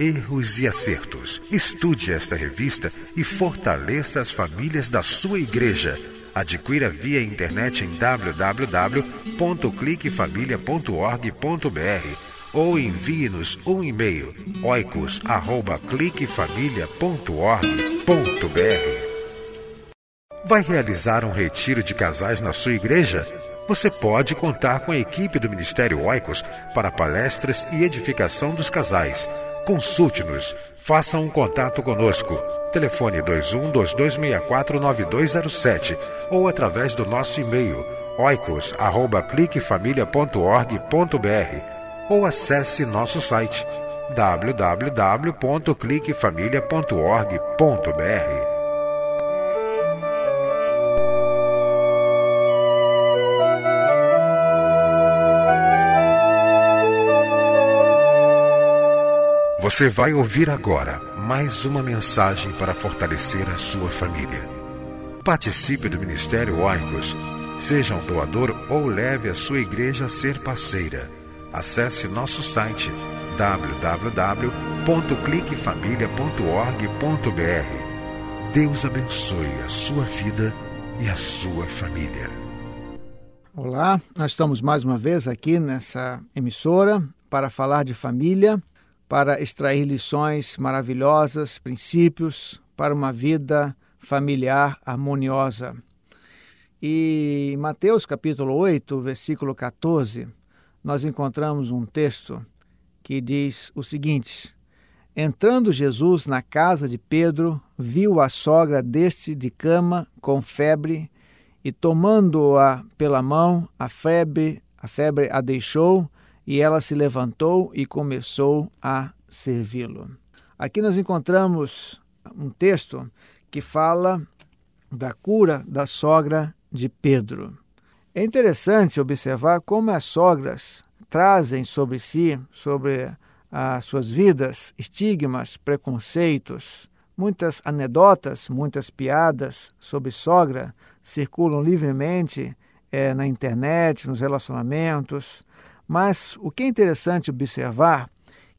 erros e acertos. Estude esta revista e fortaleça as famílias da sua igreja. Adquira via internet em www.cliquefamilia.org.br ou envie-nos um e-mail oicos@cliquefamilia.org.br. Vai realizar um retiro de casais na sua igreja? Você pode contar com a equipe do Ministério Oicos para palestras e edificação dos casais. Consulte-nos. Faça um contato conosco. Telefone 21 2264 9207 ou através do nosso e-mail oicos@cliquefamilia.org.br ou acesse nosso site www.cliquefamilia.org.br. Você vai ouvir agora mais uma mensagem para fortalecer a sua família. Participe do Ministério Oicos. Seja um doador ou leve a sua igreja a ser parceira. Acesse nosso site www.cliquefamilia.org.br. Deus abençoe a sua vida e a sua família. Olá, nós estamos mais uma vez aqui nessa emissora para falar de família para extrair lições maravilhosas, princípios para uma vida familiar harmoniosa. E em Mateus capítulo 8, versículo 14, nós encontramos um texto que diz o seguinte: Entrando Jesus na casa de Pedro, viu a sogra deste de cama com febre, e tomando-a pela mão, a febre, a febre a deixou, e ela se levantou e começou a servi-lo. Aqui nós encontramos um texto que fala da cura da sogra de Pedro. É interessante observar como as sogras trazem sobre si, sobre as suas vidas, estigmas, preconceitos, muitas anedotas, muitas piadas sobre sogra circulam livremente é, na internet, nos relacionamentos. Mas o que é interessante observar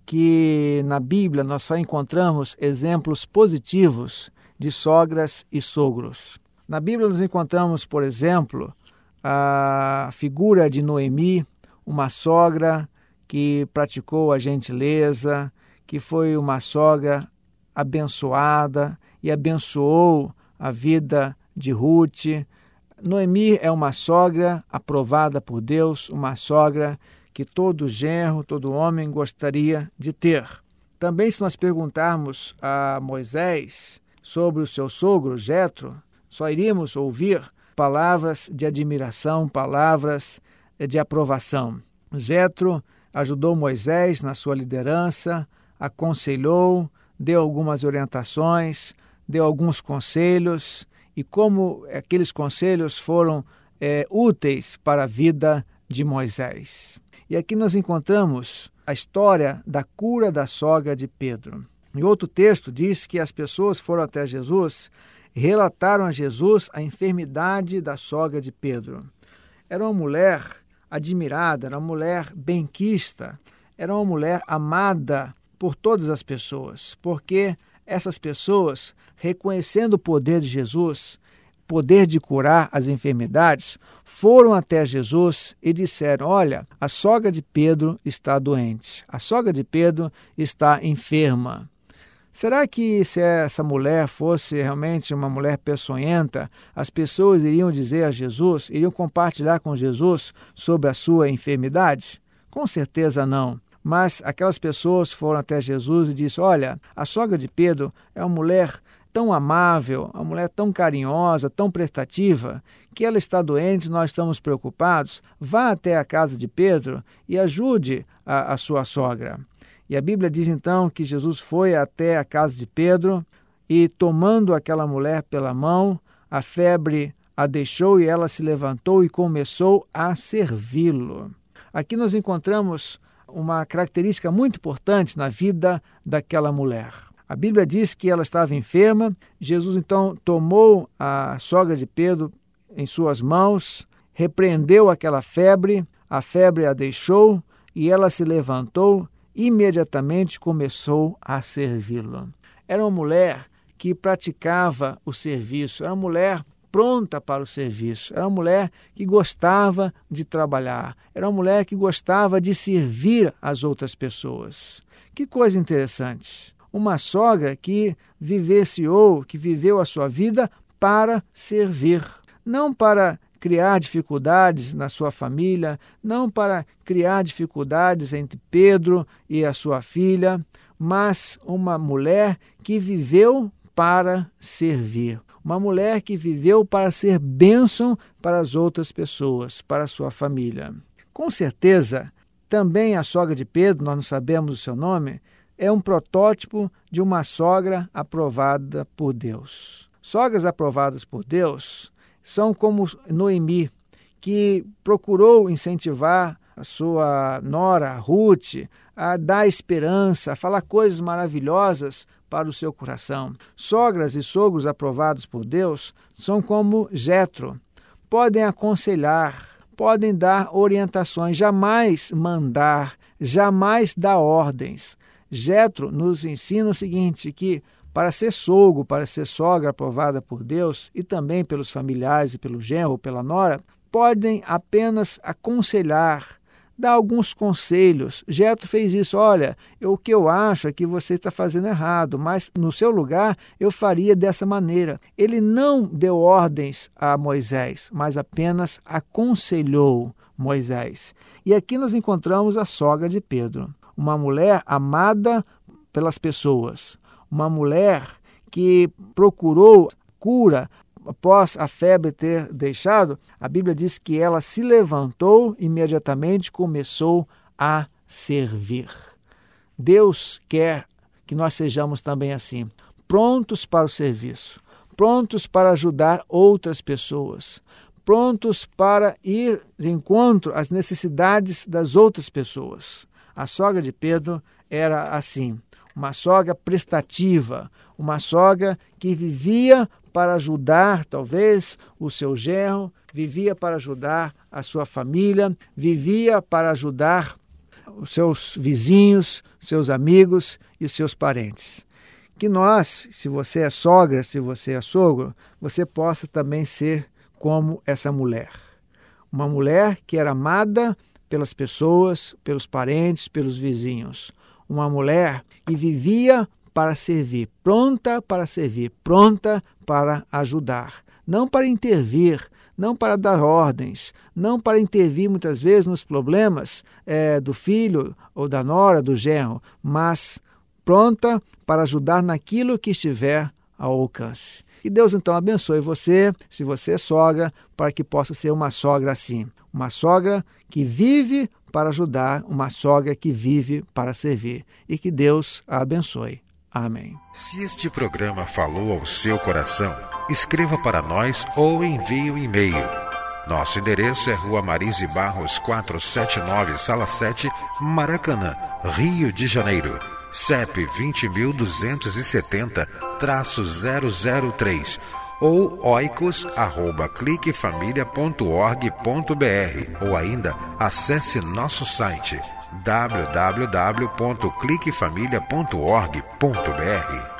que na Bíblia nós só encontramos exemplos positivos de sogras e sogros. Na Bíblia nós encontramos, por exemplo, a figura de Noemi, uma sogra que praticou a gentileza, que foi uma sogra abençoada e abençoou a vida de Ruth. Noemi é uma sogra aprovada por Deus, uma sogra que todo genro, todo homem gostaria de ter. Também, se nós perguntarmos a Moisés sobre o seu sogro, Jetro, só iríamos ouvir palavras de admiração, palavras de aprovação. Jetro ajudou Moisés na sua liderança, aconselhou, deu algumas orientações, deu alguns conselhos e como aqueles conselhos foram é, úteis para a vida de Moisés. E aqui nós encontramos a história da cura da sogra de Pedro. Em outro texto diz que as pessoas foram até Jesus e relataram a Jesus a enfermidade da sogra de Pedro. Era uma mulher admirada, era uma mulher benquista, era uma mulher amada por todas as pessoas, porque essas pessoas, reconhecendo o poder de Jesus, poder de curar as enfermidades, foram até Jesus e disseram: Olha, a sogra de Pedro está doente, a sogra de Pedro está enferma. Será que se essa mulher fosse realmente uma mulher peçonhenta, as pessoas iriam dizer a Jesus, iriam compartilhar com Jesus sobre a sua enfermidade? Com certeza não. Mas aquelas pessoas foram até Jesus e disse: Olha, a sogra de Pedro é uma mulher tão amável, uma mulher tão carinhosa, tão prestativa, que ela está doente, nós estamos preocupados. Vá até a casa de Pedro e ajude a, a sua sogra. E a Bíblia diz então que Jesus foi até a casa de Pedro e, tomando aquela mulher pela mão, a febre a deixou e ela se levantou e começou a servi-lo. Aqui nós encontramos uma característica muito importante na vida daquela mulher. A Bíblia diz que ela estava enferma. Jesus então tomou a sogra de Pedro em suas mãos, repreendeu aquela febre, a febre a deixou e ela se levantou imediatamente começou a servi-lo. Era uma mulher que praticava o serviço, era uma mulher pronta para o serviço. Era uma mulher que gostava de trabalhar, era uma mulher que gostava de servir as outras pessoas. Que coisa interessante. Uma sogra que vivenciou, que viveu a sua vida para servir, não para criar dificuldades na sua família, não para criar dificuldades entre Pedro e a sua filha, mas uma mulher que viveu para servir uma mulher que viveu para ser bênção para as outras pessoas, para a sua família. Com certeza, também a sogra de Pedro, nós não sabemos o seu nome, é um protótipo de uma sogra aprovada por Deus. Sogras aprovadas por Deus são como Noemi, que procurou incentivar a sua nora, Ruth, a dar esperança, a falar coisas maravilhosas para o seu coração. Sogras e sogros aprovados por Deus são como Jetro, podem aconselhar, podem dar orientações, jamais mandar, jamais dar ordens. Jetro nos ensina o seguinte, que para ser sogro, para ser sogra aprovada por Deus e também pelos familiares e pelo genro pela nora, podem apenas aconselhar, dá alguns conselhos. Geto fez isso. Olha, o que eu acho é que você está fazendo errado, mas no seu lugar eu faria dessa maneira. Ele não deu ordens a Moisés, mas apenas aconselhou Moisés. E aqui nós encontramos a sogra de Pedro, uma mulher amada pelas pessoas, uma mulher que procurou cura após a febre ter deixado, a Bíblia diz que ela se levantou e imediatamente começou a servir. Deus quer que nós sejamos também assim, prontos para o serviço, prontos para ajudar outras pessoas, prontos para ir de encontro às necessidades das outras pessoas. A sogra de Pedro era assim, uma sogra prestativa, uma sogra que vivia para ajudar, talvez, o seu genro, vivia para ajudar a sua família, vivia para ajudar os seus vizinhos, seus amigos e seus parentes. Que nós, se você é sogra, se você é sogro, você possa também ser como essa mulher. Uma mulher que era amada pelas pessoas, pelos parentes, pelos vizinhos. Uma mulher que vivia para servir, pronta para servir, pronta para ajudar, não para intervir, não para dar ordens, não para intervir muitas vezes nos problemas é, do filho ou da nora, do genro, mas pronta para ajudar naquilo que estiver ao alcance. E Deus então abençoe você, se você é sogra, para que possa ser uma sogra assim. Uma sogra que vive para ajudar, uma sogra que vive para servir. E que Deus a abençoe. Amém. Se este programa falou ao seu coração, escreva para nós ou envie um e-mail. Nosso endereço é Rua Marise Barros 479, Sala 7, Maracanã, Rio de Janeiro. CEP 20.270-003 ou oicos.cliquefamilia.org.br ou ainda acesse nosso site www.cliquefamilia.org.br.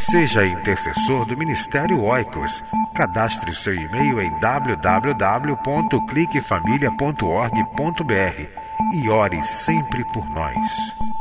Seja intercessor do Ministério Oicos. Cadastre seu e-mail em www.cliquefamilia.org.br e ore sempre por nós.